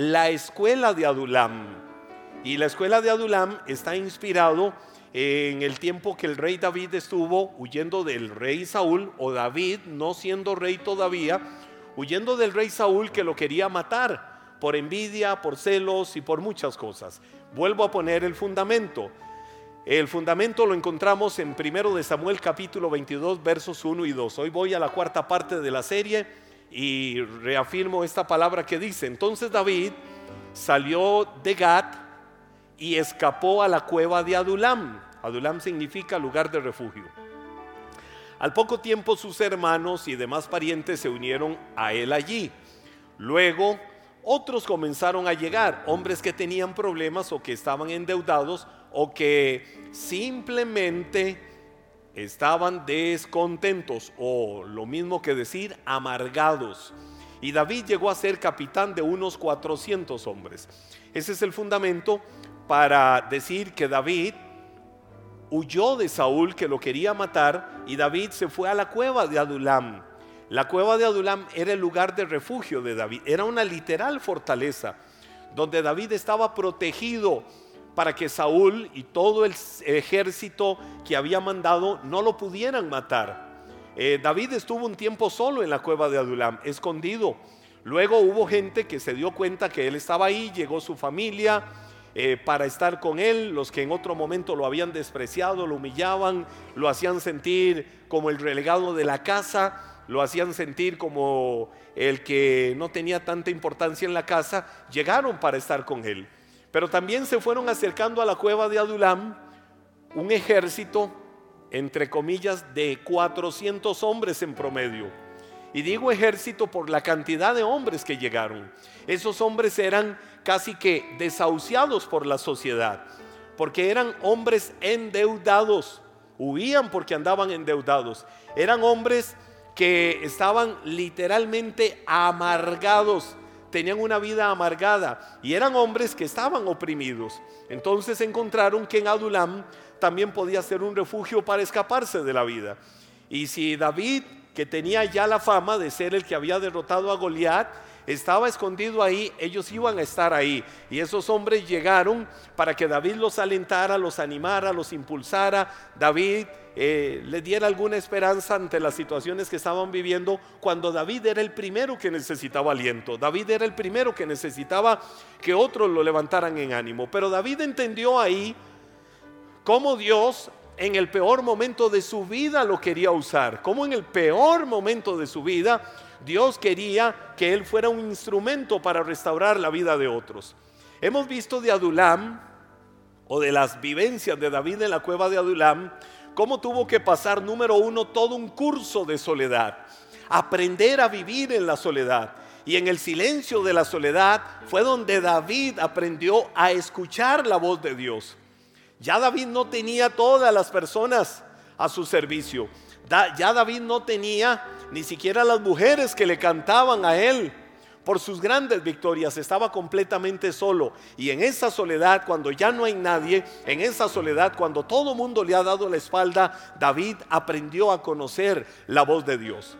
la escuela de Adulam. Y la escuela de Adulam está inspirado en el tiempo que el rey David estuvo huyendo del rey Saúl, o David, no siendo rey todavía, huyendo del rey Saúl que lo quería matar por envidia, por celos y por muchas cosas. Vuelvo a poner el fundamento. El fundamento lo encontramos en 1 de Samuel capítulo 22 versos 1 y 2. Hoy voy a la cuarta parte de la serie y reafirmo esta palabra que dice, entonces David salió de Gat y escapó a la cueva de Adulam. Adulam significa lugar de refugio. Al poco tiempo sus hermanos y demás parientes se unieron a él allí. Luego otros comenzaron a llegar, hombres que tenían problemas o que estaban endeudados o que simplemente estaban descontentos o lo mismo que decir amargados. Y David llegó a ser capitán de unos 400 hombres. Ese es el fundamento para decir que David huyó de Saúl que lo quería matar y David se fue a la cueva de Adulam. La cueva de Adulam era el lugar de refugio de David, era una literal fortaleza donde David estaba protegido para que Saúl y todo el ejército que había mandado no lo pudieran matar. Eh, David estuvo un tiempo solo en la cueva de Adulam, escondido. Luego hubo gente que se dio cuenta que él estaba ahí, llegó su familia eh, para estar con él, los que en otro momento lo habían despreciado, lo humillaban, lo hacían sentir como el relegado de la casa, lo hacían sentir como el que no tenía tanta importancia en la casa, llegaron para estar con él. Pero también se fueron acercando a la cueva de Adulam un ejército, entre comillas, de 400 hombres en promedio. Y digo ejército por la cantidad de hombres que llegaron. Esos hombres eran casi que desahuciados por la sociedad, porque eran hombres endeudados, huían porque andaban endeudados. Eran hombres que estaban literalmente amargados tenían una vida amargada y eran hombres que estaban oprimidos. Entonces encontraron que en Adulam también podía ser un refugio para escaparse de la vida. Y si David, que tenía ya la fama de ser el que había derrotado a Goliat, estaba escondido ahí, ellos iban a estar ahí. Y esos hombres llegaron para que David los alentara, los animara, los impulsara. David eh, le diera alguna esperanza ante las situaciones que estaban viviendo cuando David era el primero que necesitaba aliento. David era el primero que necesitaba que otros lo levantaran en ánimo. Pero David entendió ahí cómo Dios en el peor momento de su vida lo quería usar, cómo en el peor momento de su vida Dios quería que él fuera un instrumento para restaurar la vida de otros. Hemos visto de Adulam o de las vivencias de David en la cueva de Adulam cómo tuvo que pasar, número uno, todo un curso de soledad, aprender a vivir en la soledad. Y en el silencio de la soledad fue donde David aprendió a escuchar la voz de Dios. Ya David no tenía todas las personas a su servicio. Ya David no tenía ni siquiera las mujeres que le cantaban a él por sus grandes victorias, estaba completamente solo. Y en esa soledad, cuando ya no hay nadie, en esa soledad, cuando todo mundo le ha dado la espalda, David aprendió a conocer la voz de Dios.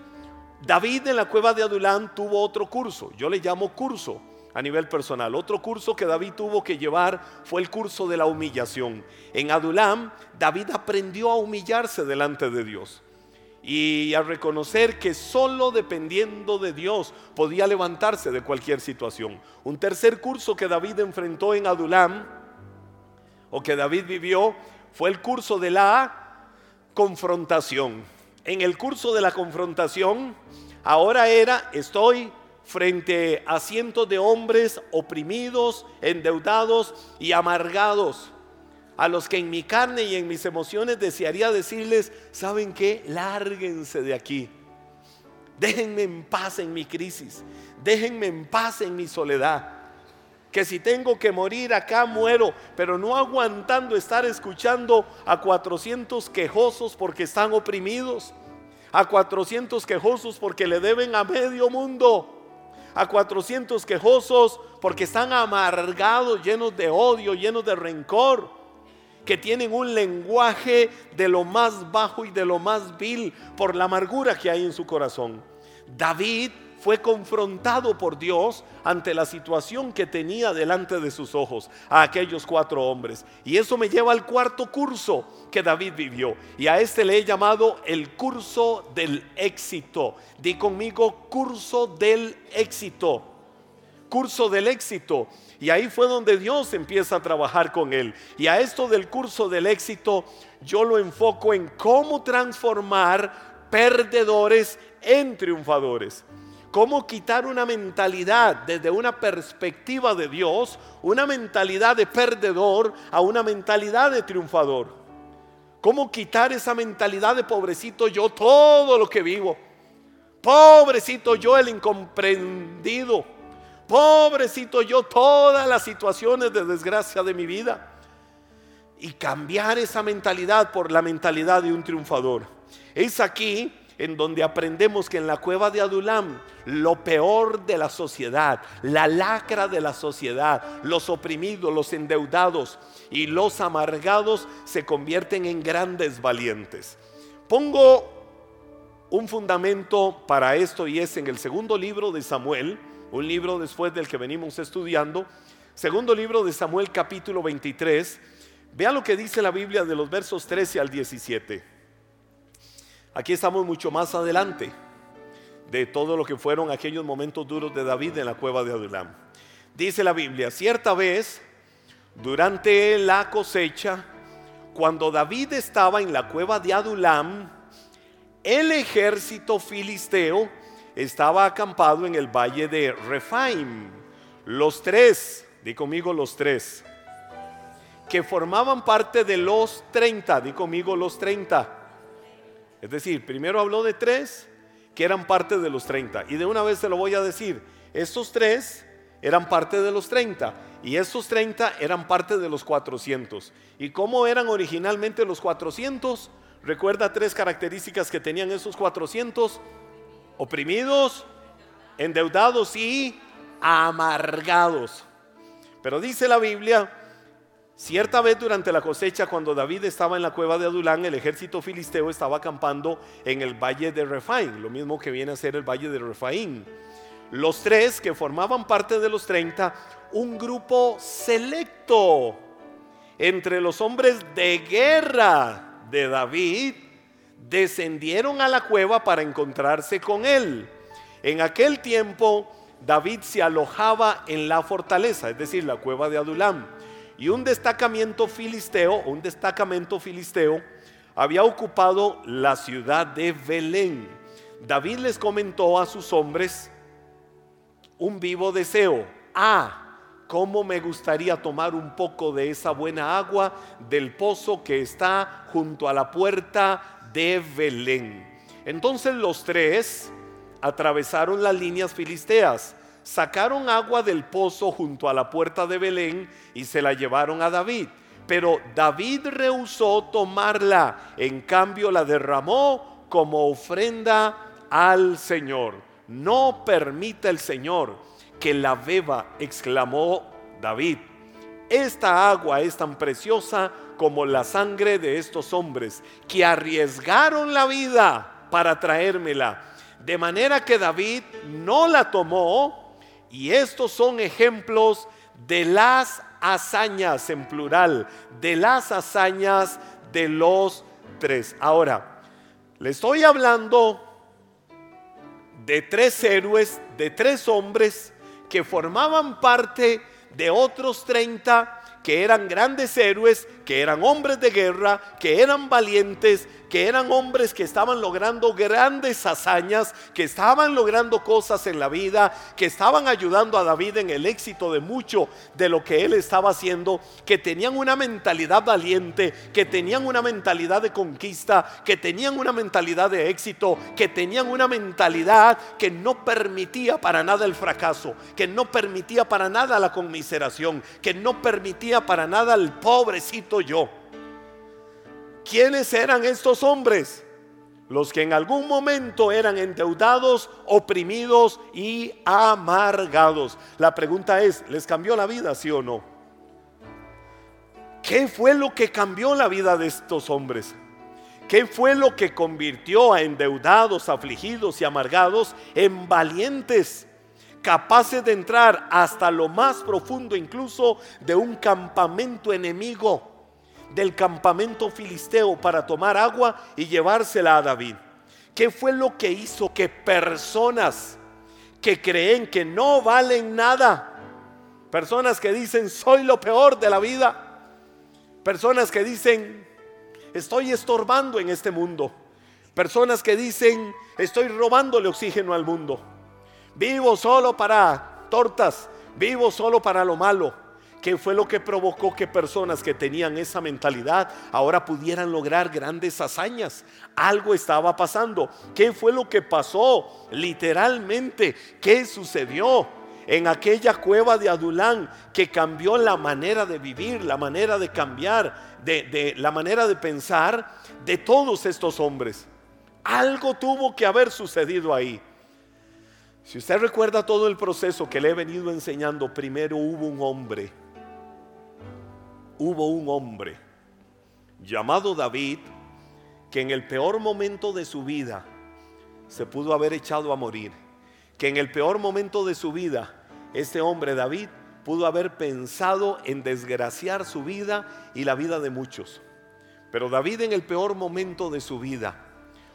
David en la cueva de Adulán tuvo otro curso, yo le llamo curso a nivel personal. Otro curso que David tuvo que llevar fue el curso de la humillación. En Adulam, David aprendió a humillarse delante de Dios y a reconocer que solo dependiendo de Dios podía levantarse de cualquier situación. Un tercer curso que David enfrentó en Adulam, o que David vivió, fue el curso de la confrontación. En el curso de la confrontación, ahora era, estoy frente a cientos de hombres oprimidos, endeudados y amargados a los que en mi carne y en mis emociones desearía decirles, ¿saben qué? Lárguense de aquí. Déjenme en paz en mi crisis. Déjenme en paz en mi soledad. Que si tengo que morir acá, muero. Pero no aguantando estar escuchando a 400 quejosos porque están oprimidos. A 400 quejosos porque le deben a medio mundo. A 400 quejosos porque están amargados, llenos de odio, llenos de rencor que tienen un lenguaje de lo más bajo y de lo más vil por la amargura que hay en su corazón. David fue confrontado por Dios ante la situación que tenía delante de sus ojos a aquellos cuatro hombres. Y eso me lleva al cuarto curso que David vivió. Y a este le he llamado el curso del éxito. Di conmigo curso del éxito. Curso del éxito. Y ahí fue donde Dios empieza a trabajar con él. Y a esto del curso del éxito yo lo enfoco en cómo transformar perdedores en triunfadores. Cómo quitar una mentalidad desde una perspectiva de Dios, una mentalidad de perdedor a una mentalidad de triunfador. Cómo quitar esa mentalidad de pobrecito yo todo lo que vivo. Pobrecito yo el incomprendido pobrecito yo, todas las situaciones de desgracia de mi vida. Y cambiar esa mentalidad por la mentalidad de un triunfador. Es aquí en donde aprendemos que en la cueva de Adulam, lo peor de la sociedad, la lacra de la sociedad, los oprimidos, los endeudados y los amargados se convierten en grandes valientes. Pongo un fundamento para esto y es en el segundo libro de Samuel, un libro después del que venimos estudiando. Segundo libro de Samuel capítulo 23. Vea lo que dice la Biblia de los versos 13 al 17. Aquí estamos mucho más adelante de todo lo que fueron aquellos momentos duros de David en la cueva de Adulam. Dice la Biblia, cierta vez, durante la cosecha, cuando David estaba en la cueva de Adulam, el ejército filisteo estaba acampado en el valle de Refaim. Los tres, di conmigo los tres, que formaban parte de los 30, di conmigo los 30. Es decir, primero habló de tres que eran parte de los 30. Y de una vez se lo voy a decir, estos tres eran parte de los 30 y estos 30 eran parte de los 400. ¿Y cómo eran originalmente los 400? Recuerda tres características que tenían esos 400 oprimidos, endeudados y amargados. Pero dice la Biblia, cierta vez durante la cosecha, cuando David estaba en la cueva de Adulán, el ejército filisteo estaba acampando en el valle de Refaim, lo mismo que viene a ser el valle de Refaim. Los tres que formaban parte de los 30, un grupo selecto entre los hombres de guerra de David, descendieron a la cueva para encontrarse con él. En aquel tiempo David se alojaba en la fortaleza, es decir, la cueva de Adulam. Y un destacamento filisteo, un destacamento filisteo, había ocupado la ciudad de Belén. David les comentó a sus hombres un vivo deseo. Ah, cómo me gustaría tomar un poco de esa buena agua del pozo que está junto a la puerta de Belén. Entonces los tres atravesaron las líneas filisteas, sacaron agua del pozo junto a la puerta de Belén y se la llevaron a David. Pero David rehusó tomarla, en cambio la derramó como ofrenda al Señor. No permita el Señor que la beba, exclamó David. Esta agua es tan preciosa como la sangre de estos hombres que arriesgaron la vida para traérmela. De manera que David no la tomó y estos son ejemplos de las hazañas en plural, de las hazañas de los tres. Ahora, le estoy hablando de tres héroes, de tres hombres que formaban parte de otros 30 que eran grandes héroes, que eran hombres de guerra, que eran valientes, que eran hombres que estaban logrando grandes hazañas, que estaban logrando cosas en la vida, que estaban ayudando a David en el éxito de mucho de lo que él estaba haciendo, que tenían una mentalidad valiente, que tenían una mentalidad de conquista, que tenían una mentalidad de éxito, que tenían una mentalidad que no permitía para nada el fracaso, que no permitía para nada la conmiseración, que no permitía para nada el pobrecito yo. ¿Quiénes eran estos hombres? Los que en algún momento eran endeudados, oprimidos y amargados. La pregunta es, ¿les cambió la vida, sí o no? ¿Qué fue lo que cambió la vida de estos hombres? ¿Qué fue lo que convirtió a endeudados, afligidos y amargados en valientes? capaces de entrar hasta lo más profundo incluso de un campamento enemigo, del campamento filisteo para tomar agua y llevársela a David. ¿Qué fue lo que hizo que personas que creen que no valen nada, personas que dicen soy lo peor de la vida, personas que dicen estoy estorbando en este mundo, personas que dicen estoy robándole oxígeno al mundo, vivo solo para tortas, vivo solo para lo malo. ¿Qué fue lo que provocó que personas que tenían esa mentalidad ahora pudieran lograr grandes hazañas? Algo estaba pasando. ¿Qué fue lo que pasó? Literalmente, ¿qué sucedió? En aquella cueva de Adulán que cambió la manera de vivir, la manera de cambiar, de, la manera de pensar de todos estos hombres. Algo tuvo que haber sucedido ahí. Si usted recuerda todo el proceso que le he venido enseñando, primero hubo un hombre, hubo un hombre llamado David, que en el peor momento de su vida se pudo haber echado a morir, que en el peor momento de su vida, este hombre David pudo haber pensado en desgraciar su vida y la vida de muchos. Pero David en el peor momento de su vida,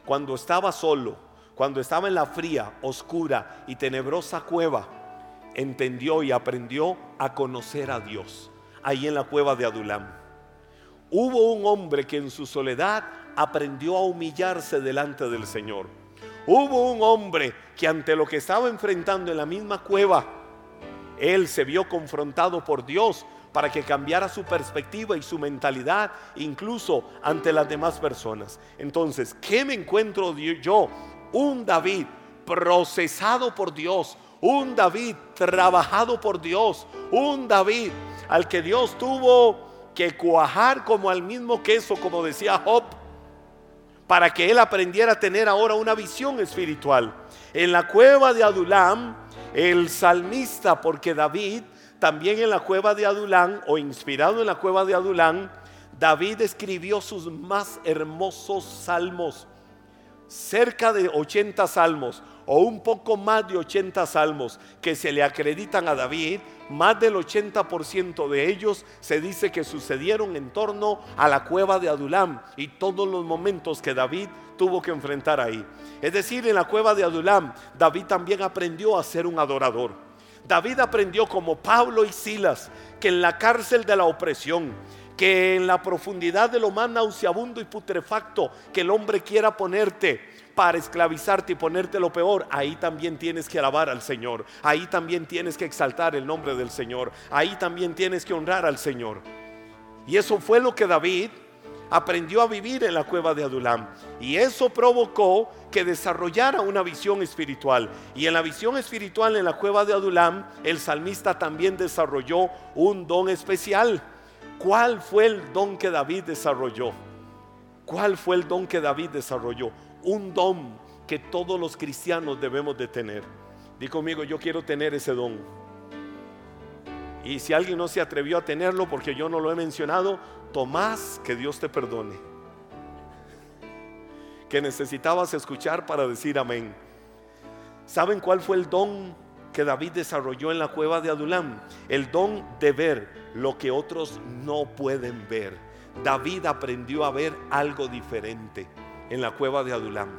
cuando estaba solo, cuando estaba en la fría, oscura y tenebrosa cueva, entendió y aprendió a conocer a Dios, ahí en la cueva de Adulam. Hubo un hombre que en su soledad aprendió a humillarse delante del Señor. Hubo un hombre que ante lo que estaba enfrentando en la misma cueva, él se vio confrontado por Dios para que cambiara su perspectiva y su mentalidad, incluso ante las demás personas. Entonces, ¿qué me encuentro yo un David procesado por Dios, un David trabajado por Dios, un David al que Dios tuvo que cuajar como al mismo queso, como decía Job, para que él aprendiera a tener ahora una visión espiritual. En la cueva de Adulam, el salmista, porque David también en la cueva de Adulam, o inspirado en la cueva de Adulam, David escribió sus más hermosos salmos cerca de 80 salmos o un poco más de 80 salmos que se le acreditan a David, más del 80% de ellos se dice que sucedieron en torno a la cueva de Adulam y todos los momentos que David tuvo que enfrentar ahí. Es decir, en la cueva de Adulam, David también aprendió a ser un adorador. David aprendió como Pablo y Silas que en la cárcel de la opresión, que en la profundidad de lo más nauseabundo y putrefacto que el hombre quiera ponerte para esclavizarte y ponerte lo peor, ahí también tienes que alabar al Señor, ahí también tienes que exaltar el nombre del Señor, ahí también tienes que honrar al Señor. Y eso fue lo que David aprendió a vivir en la cueva de Adulam. Y eso provocó que desarrollara una visión espiritual. Y en la visión espiritual en la cueva de Adulam, el salmista también desarrolló un don especial. ¿Cuál fue el don que David desarrolló? ¿Cuál fue el don que David desarrolló? Un don que todos los cristianos debemos de tener. Di conmigo, yo quiero tener ese don. Y si alguien no se atrevió a tenerlo porque yo no lo he mencionado, Tomás, que Dios te perdone. Que necesitabas escuchar para decir amén. ¿Saben cuál fue el don que David desarrolló en la cueva de Adulam? El don de ver lo que otros no pueden ver. David aprendió a ver algo diferente en la cueva de Adulam.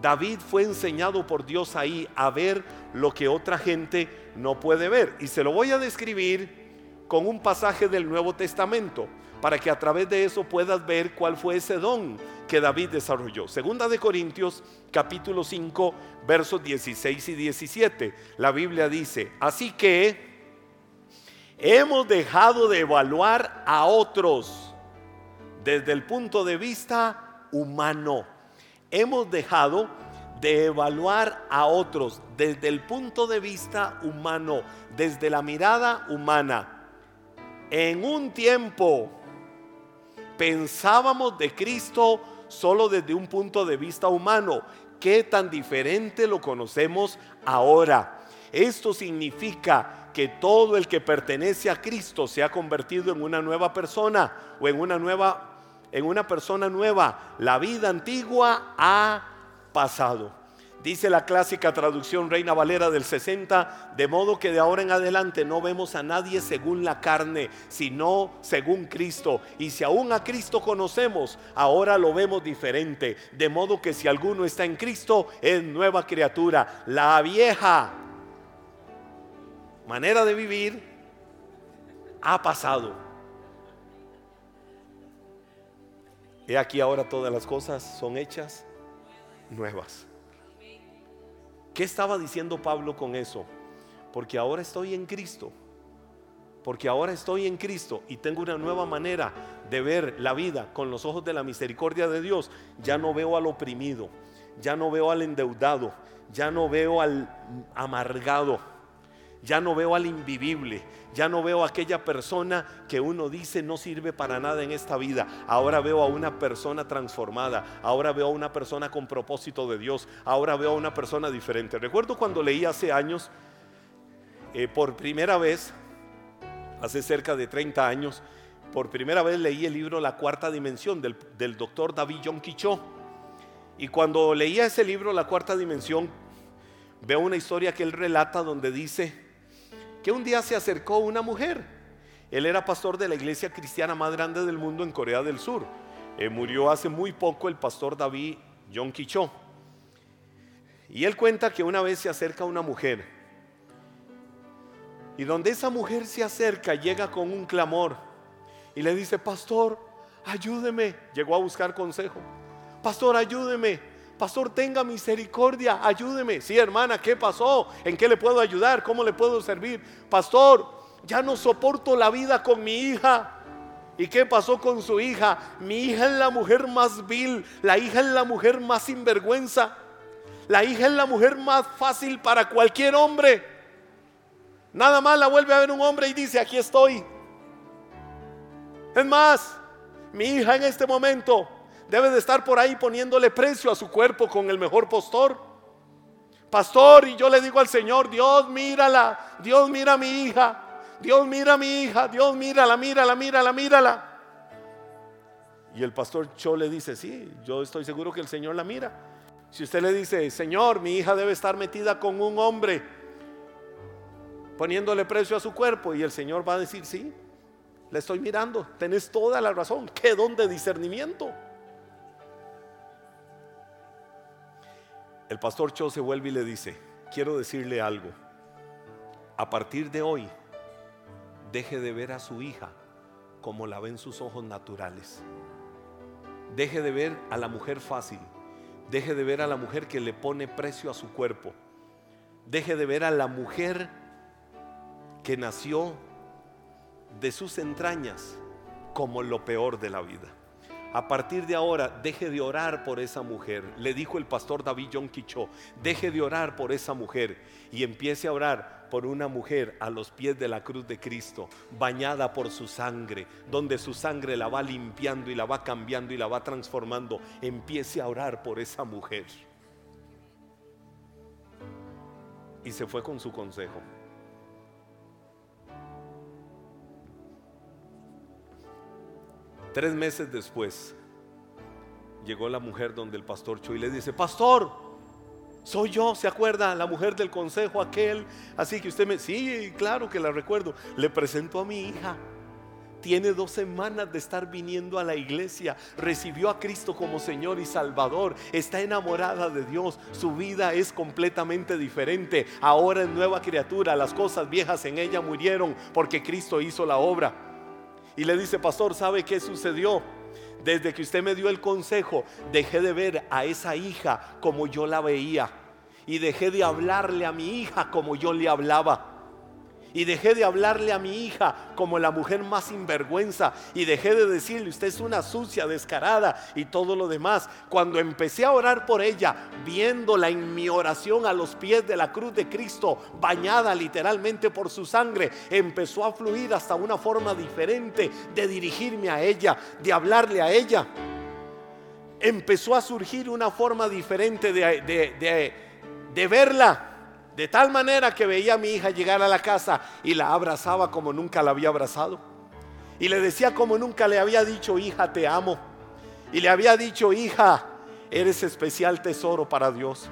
David fue enseñado por Dios ahí a ver lo que otra gente no puede ver. Y se lo voy a describir con un pasaje del Nuevo Testamento para que a través de eso puedas ver cuál fue ese don que David desarrolló. Segunda de Corintios capítulo 5 versos 16 y 17. La Biblia dice, así que Hemos dejado de evaluar a otros desde el punto de vista humano. Hemos dejado de evaluar a otros desde el punto de vista humano, desde la mirada humana. En un tiempo pensábamos de Cristo solo desde un punto de vista humano. ¿Qué tan diferente lo conocemos ahora? Esto significa que todo el que pertenece a Cristo se ha convertido en una nueva persona o en una nueva en una persona nueva. La vida antigua ha pasado. Dice la clásica traducción Reina Valera del 60, de modo que de ahora en adelante no vemos a nadie según la carne, sino según Cristo. Y si aún a Cristo conocemos, ahora lo vemos diferente. De modo que si alguno está en Cristo, es nueva criatura. La vieja manera de vivir ha pasado. He aquí ahora todas las cosas son hechas nuevas. ¿Qué estaba diciendo Pablo con eso? Porque ahora estoy en Cristo. Porque ahora estoy en Cristo y tengo una nueva manera de ver la vida con los ojos de la misericordia de Dios. Ya no veo al oprimido, ya no veo al endeudado, ya no veo al amargado ya no veo al invivible, ya no veo a aquella persona que uno dice no sirve para nada en esta vida. Ahora veo a una persona transformada, ahora veo a una persona con propósito de Dios, ahora veo a una persona diferente. Recuerdo cuando leí hace años, eh, por primera vez, hace cerca de 30 años, por primera vez leí el libro La Cuarta Dimensión del, del doctor David John Quichó. Y cuando leía ese libro, La Cuarta Dimensión, veo una historia que él relata donde dice, que un día se acercó una mujer. Él era pastor de la iglesia cristiana más grande del mundo en Corea del Sur. Eh, murió hace muy poco el pastor David John Kicho. Y él cuenta que una vez se acerca una mujer. Y donde esa mujer se acerca, llega con un clamor. Y le dice, pastor, ayúdeme. Llegó a buscar consejo. Pastor, ayúdeme Pastor, tenga misericordia, ayúdeme. Sí, hermana, ¿qué pasó? ¿En qué le puedo ayudar? ¿Cómo le puedo servir? Pastor, ya no soporto la vida con mi hija. ¿Y qué pasó con su hija? Mi hija es la mujer más vil, la hija es la mujer más sinvergüenza, la hija es la mujer más fácil para cualquier hombre. Nada más la vuelve a ver un hombre y dice, aquí estoy. Es más, mi hija en este momento debe de estar por ahí poniéndole precio a su cuerpo con el mejor postor. Pastor, y yo le digo al Señor, Dios mírala, Dios mira a mi hija, Dios mira a mi hija, Dios mírala, mírala, mírala, mírala. Y el pastor Cho le dice, sí, yo estoy seguro que el Señor la mira. Si usted le dice, Señor, mi hija debe estar metida con un hombre, poniéndole precio a su cuerpo, y el Señor va a decir, sí, le estoy mirando, tenés toda la razón, qué don de discernimiento. El pastor Cho se vuelve y le dice, quiero decirle algo. A partir de hoy, deje de ver a su hija como la ven sus ojos naturales. Deje de ver a la mujer fácil. Deje de ver a la mujer que le pone precio a su cuerpo. Deje de ver a la mujer que nació de sus entrañas como lo peor de la vida a partir de ahora deje de orar por esa mujer. Le dijo el pastor David John Quichó, deje de orar por esa mujer y empiece a orar por una mujer a los pies de la cruz de Cristo, bañada por su sangre, donde su sangre la va limpiando y la va cambiando y la va transformando. Empiece a orar por esa mujer. Y se fue con su consejo. Tres meses después, llegó la mujer donde el pastor Cho y le dice, pastor, soy yo, ¿se acuerda? La mujer del consejo aquel. Así que usted me, sí, claro que la recuerdo. Le presento a mi hija. Tiene dos semanas de estar viniendo a la iglesia. Recibió a Cristo como Señor y Salvador. Está enamorada de Dios. Su vida es completamente diferente. Ahora es nueva criatura. Las cosas viejas en ella murieron porque Cristo hizo la obra y le dice, pastor, ¿sabe qué sucedió? Desde que usted me dio el consejo, dejé de ver a esa hija como yo la veía. Y dejé de hablarle a mi hija como yo le hablaba. Y dejé de hablarle a mi hija como la mujer más sinvergüenza. Y dejé de decirle, usted es una sucia, descarada y todo lo demás. Cuando empecé a orar por ella, viéndola en mi oración a los pies de la cruz de Cristo, bañada literalmente por su sangre, empezó a fluir hasta una forma diferente de dirigirme a ella, de hablarle a ella. Empezó a surgir una forma diferente de, de, de verla de tal manera que veía a mi hija llegar a la casa y la abrazaba como nunca la había abrazado. Y le decía como nunca le había dicho, hija, te amo. y le había dicho, hija, eres especial tesoro para Dios.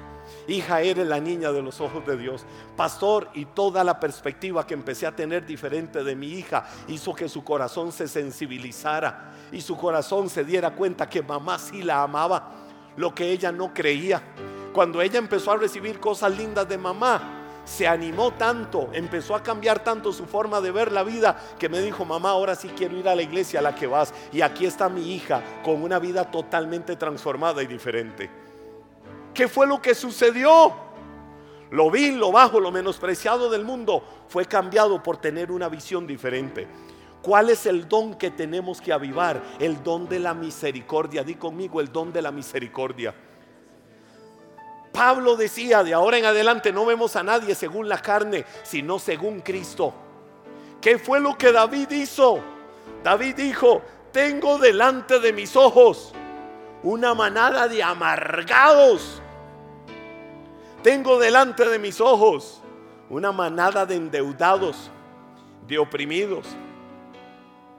Hija, eres la niña de los ojos de Dios. Pastor, y toda la perspectiva que empecé a tener diferente de mi hija hizo que su corazón se sensibilizara y su corazón se diera cuenta que mamá sí la amaba, lo que ella no creía. Cuando ella empezó a recibir cosas lindas de mamá, se animó tanto, empezó a cambiar tanto su forma de ver la vida que me dijo, mamá, ahora sí quiero ir a la iglesia a la que vas. Y aquí está mi hija con una vida totalmente transformada y diferente. ¿Qué fue lo que sucedió? Lo vil, lo bajo, lo menospreciado del mundo fue cambiado por tener una visión diferente. ¿Cuál es el don que tenemos que avivar? El don de la misericordia. Di conmigo el don de la misericordia. Pablo decía, de ahora en adelante no vemos a nadie según la carne, sino según Cristo. ¿Qué fue lo que David hizo? David dijo, tengo delante de mis ojos una manada de amargados tengo delante de mis ojos una manada de endeudados, de oprimidos.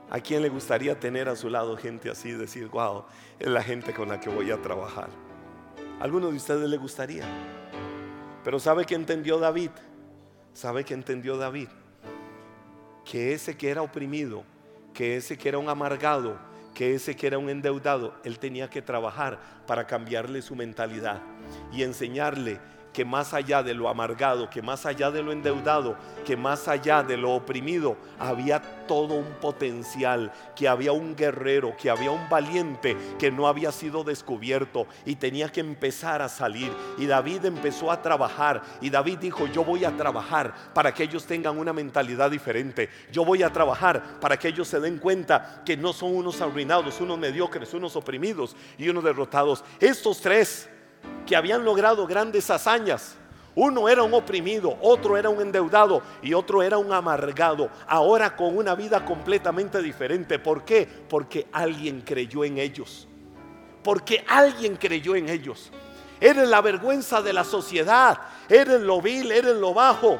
¿A quién le gustaría tener a su lado gente así? Decir, wow, es la gente con la que voy a trabajar. Alguno de ustedes le gustaría? Pero ¿sabe qué entendió David? ¿Sabe qué entendió David? Que ese que era oprimido, que ese que era un amargado, que ese que era un endeudado, él tenía que trabajar para cambiarle su mentalidad y enseñarle que más allá de lo amargado, que más allá de lo endeudado, que más allá de lo oprimido, había todo un potencial, que había un guerrero, que había un valiente que no había sido descubierto y tenía que empezar a salir. Y David empezó a trabajar y David dijo, yo voy a trabajar para que ellos tengan una mentalidad diferente. Yo voy a trabajar para que ellos se den cuenta que no son unos arruinados, unos mediocres, unos oprimidos y unos derrotados. Estos tres que habían logrado grandes hazañas. Uno era un oprimido, otro era un endeudado y otro era un amargado. Ahora con una vida completamente diferente. ¿Por qué? Porque alguien creyó en ellos. Porque alguien creyó en ellos. Eres la vergüenza de la sociedad. Eres lo vil, eres lo bajo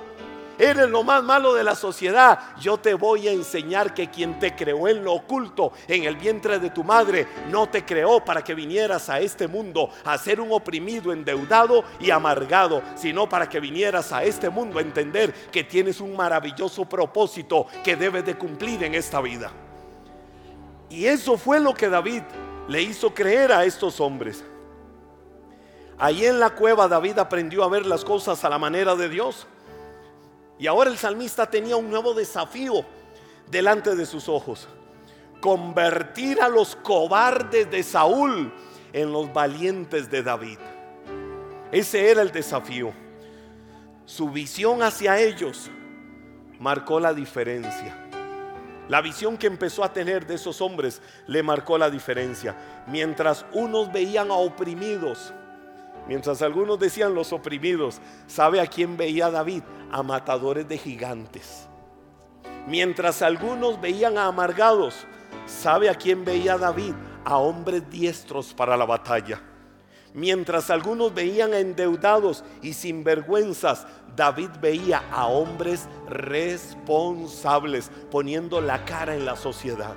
eres lo más malo de la sociedad, yo te voy a enseñar que quien te creó en lo oculto, en el vientre de tu madre, no te creó para que vinieras a este mundo a ser un oprimido, endeudado y amargado, sino para que vinieras a este mundo a entender que tienes un maravilloso propósito que debes de cumplir en esta vida. Y eso fue lo que David le hizo creer a estos hombres. Ahí en la cueva David aprendió a ver las cosas a la manera de Dios. Y ahora el salmista tenía un nuevo desafío delante de sus ojos. Convertir a los cobardes de Saúl en los valientes de David. Ese era el desafío. Su visión hacia ellos marcó la diferencia. La visión que empezó a tener de esos hombres le marcó la diferencia. Mientras unos veían a oprimidos, Mientras algunos decían los oprimidos, ¿sabe a quién veía David? A matadores de gigantes. Mientras algunos veían a amargados, ¿sabe a quién veía David? A hombres diestros para la batalla. Mientras algunos veían a endeudados y sinvergüenzas, David veía a hombres responsables poniendo la cara en la sociedad.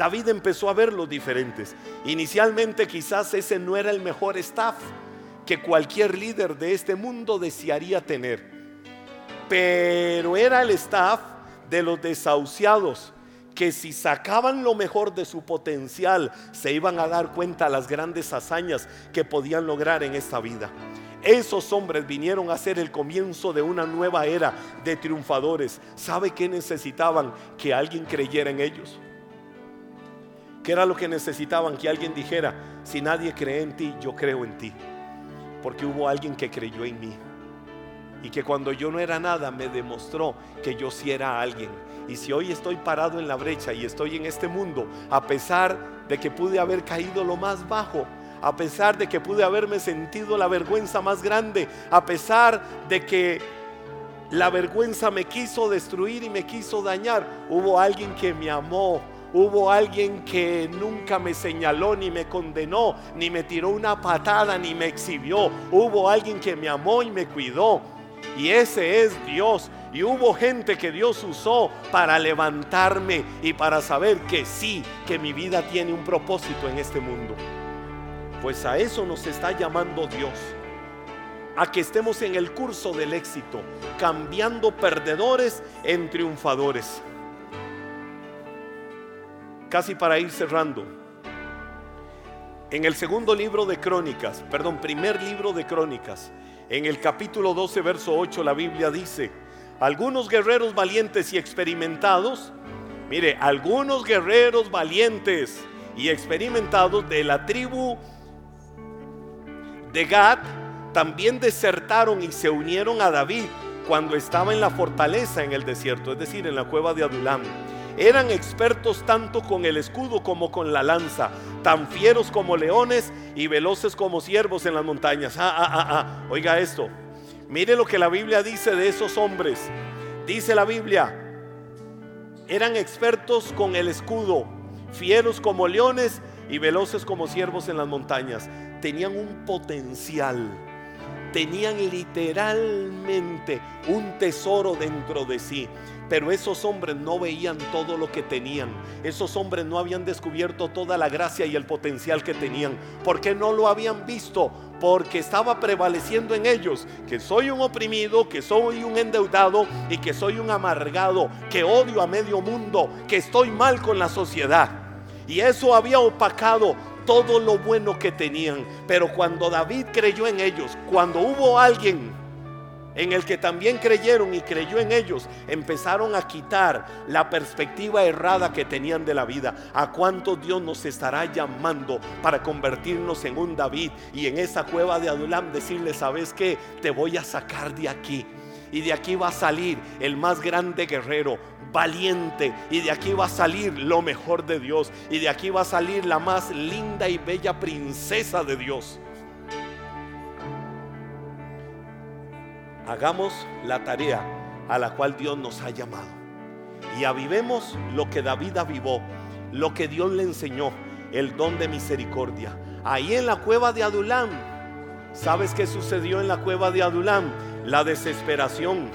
David empezó a ver los diferentes. Inicialmente quizás ese no era el mejor staff que cualquier líder de este mundo desearía tener. Pero era el staff de los desahuciados que si sacaban lo mejor de su potencial se iban a dar cuenta las grandes hazañas que podían lograr en esta vida. Esos hombres vinieron a ser el comienzo de una nueva era de triunfadores. ¿Sabe qué necesitaban? Que alguien creyera en ellos. ¿Qué era lo que necesitaban? Que alguien dijera, si nadie cree en ti, yo creo en ti. Porque hubo alguien que creyó en mí. Y que cuando yo no era nada me demostró que yo sí era alguien. Y si hoy estoy parado en la brecha y estoy en este mundo, a pesar de que pude haber caído lo más bajo, a pesar de que pude haberme sentido la vergüenza más grande, a pesar de que la vergüenza me quiso destruir y me quiso dañar, hubo alguien que me amó, Hubo alguien que nunca me señaló, ni me condenó, ni me tiró una patada, ni me exhibió. Hubo alguien que me amó y me cuidó. Y ese es Dios. Y hubo gente que Dios usó para levantarme y para saber que sí, que mi vida tiene un propósito en este mundo. Pues a eso nos está llamando Dios. A que estemos en el curso del éxito, cambiando perdedores en triunfadores. Casi para ir cerrando. En el segundo libro de Crónicas, perdón, primer libro de Crónicas, en el capítulo 12, verso 8, la Biblia dice, algunos guerreros valientes y experimentados, mire, algunos guerreros valientes y experimentados de la tribu de Gad también desertaron y se unieron a David cuando estaba en la fortaleza en el desierto, es decir, en la cueva de Adulam. Eran expertos tanto con el escudo como con la lanza, tan fieros como leones y veloces como ciervos en las montañas. Ah, ah, ah, ah. Oiga esto. Mire lo que la Biblia dice de esos hombres. Dice la Biblia, eran expertos con el escudo, fieros como leones y veloces como ciervos en las montañas. Tenían un potencial tenían literalmente un tesoro dentro de sí. Pero esos hombres no veían todo lo que tenían. Esos hombres no habían descubierto toda la gracia y el potencial que tenían. ¿Por qué no lo habían visto? Porque estaba prevaleciendo en ellos que soy un oprimido, que soy un endeudado y que soy un amargado, que odio a medio mundo, que estoy mal con la sociedad. Y eso había opacado todo lo bueno que tenían. Pero cuando David creyó en ellos, cuando hubo alguien en el que también creyeron y creyó en ellos, empezaron a quitar la perspectiva errada que tenían de la vida. ¿A cuánto Dios nos estará llamando para convertirnos en un David y en esa cueva de Adulam decirle, ¿sabes qué? Te voy a sacar de aquí. Y de aquí va a salir el más grande guerrero, valiente. Y de aquí va a salir lo mejor de Dios. Y de aquí va a salir la más linda y bella princesa de Dios. Hagamos la tarea a la cual Dios nos ha llamado. Y avivemos lo que David avivó, lo que Dios le enseñó, el don de misericordia. Ahí en la cueva de Adulam, ¿sabes qué sucedió en la cueva de Adulam? La desesperación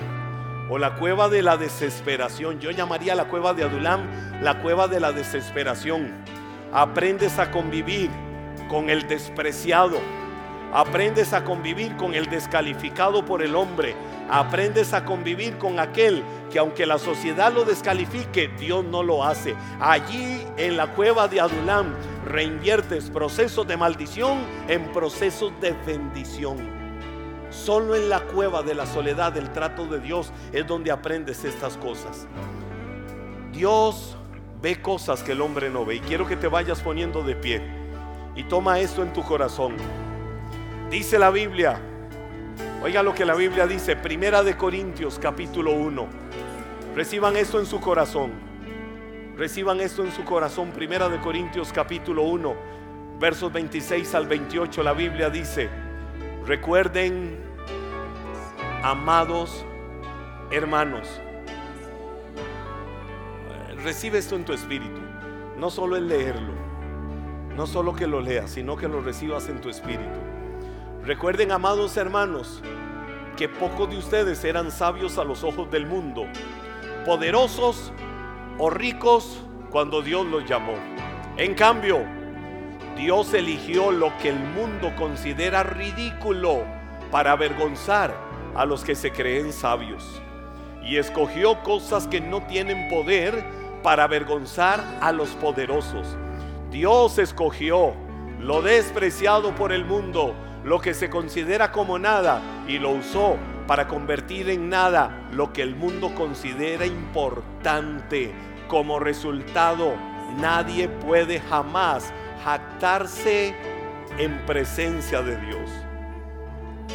o la cueva de la desesperación. Yo llamaría la cueva de Adulam la cueva de la desesperación. Aprendes a convivir con el despreciado Aprendes a convivir con el descalificado por el hombre. Aprendes a convivir con aquel que aunque la sociedad lo descalifique, Dios no lo hace. Allí en la cueva de Adulam reinviertes procesos de maldición en procesos de bendición. Solo en la cueva de la soledad del trato de Dios es donde aprendes estas cosas. Dios ve cosas que el hombre no ve y quiero que te vayas poniendo de pie y toma esto en tu corazón. Dice la Biblia, oiga lo que la Biblia dice, Primera de Corintios capítulo 1. Reciban esto en su corazón. Reciban esto en su corazón. Primera de Corintios capítulo 1, versos 26 al 28. La Biblia dice, recuerden, amados hermanos, recibe esto en tu espíritu. No solo el leerlo, no solo que lo leas, sino que lo recibas en tu espíritu. Recuerden, amados hermanos, que pocos de ustedes eran sabios a los ojos del mundo, poderosos o ricos cuando Dios los llamó. En cambio, Dios eligió lo que el mundo considera ridículo para avergonzar a los que se creen sabios. Y escogió cosas que no tienen poder para avergonzar a los poderosos. Dios escogió lo despreciado por el mundo lo que se considera como nada y lo usó para convertir en nada lo que el mundo considera importante. Como resultado, nadie puede jamás jactarse en presencia de Dios.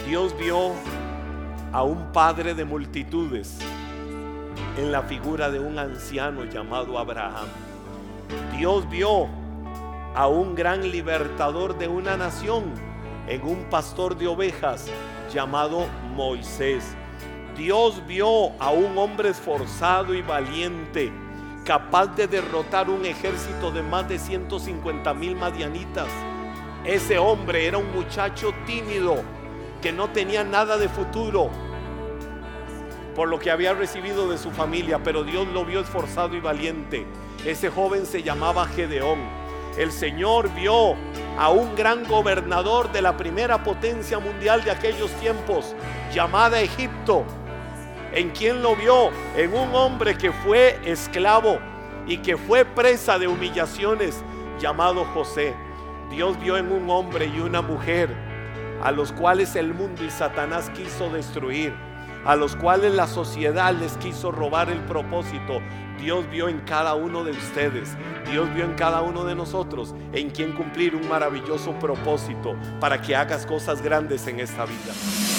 Dios vio a un padre de multitudes en la figura de un anciano llamado Abraham. Dios vio a un gran libertador de una nación en un pastor de ovejas llamado Moisés. Dios vio a un hombre esforzado y valiente, capaz de derrotar un ejército de más de 150 mil madianitas. Ese hombre era un muchacho tímido que no tenía nada de futuro. por lo que había recibido de su familia, pero Dios lo vio esforzado y valiente. Ese joven se llamaba Gedeón. El Señor vio a un gran gobernador de la primera potencia mundial de aquellos tiempos, llamada Egipto. ¿En quien lo vio? En un hombre que fue esclavo y que fue presa de humillaciones, llamado José. Dios vio en un hombre y una mujer a los cuales el mundo y Satanás quiso destruir, a los cuales la sociedad les quiso robar el propósito. Dios vio en cada uno de ustedes, Dios vio en cada uno de nosotros en quien cumplir un maravilloso propósito para que hagas cosas grandes en esta vida.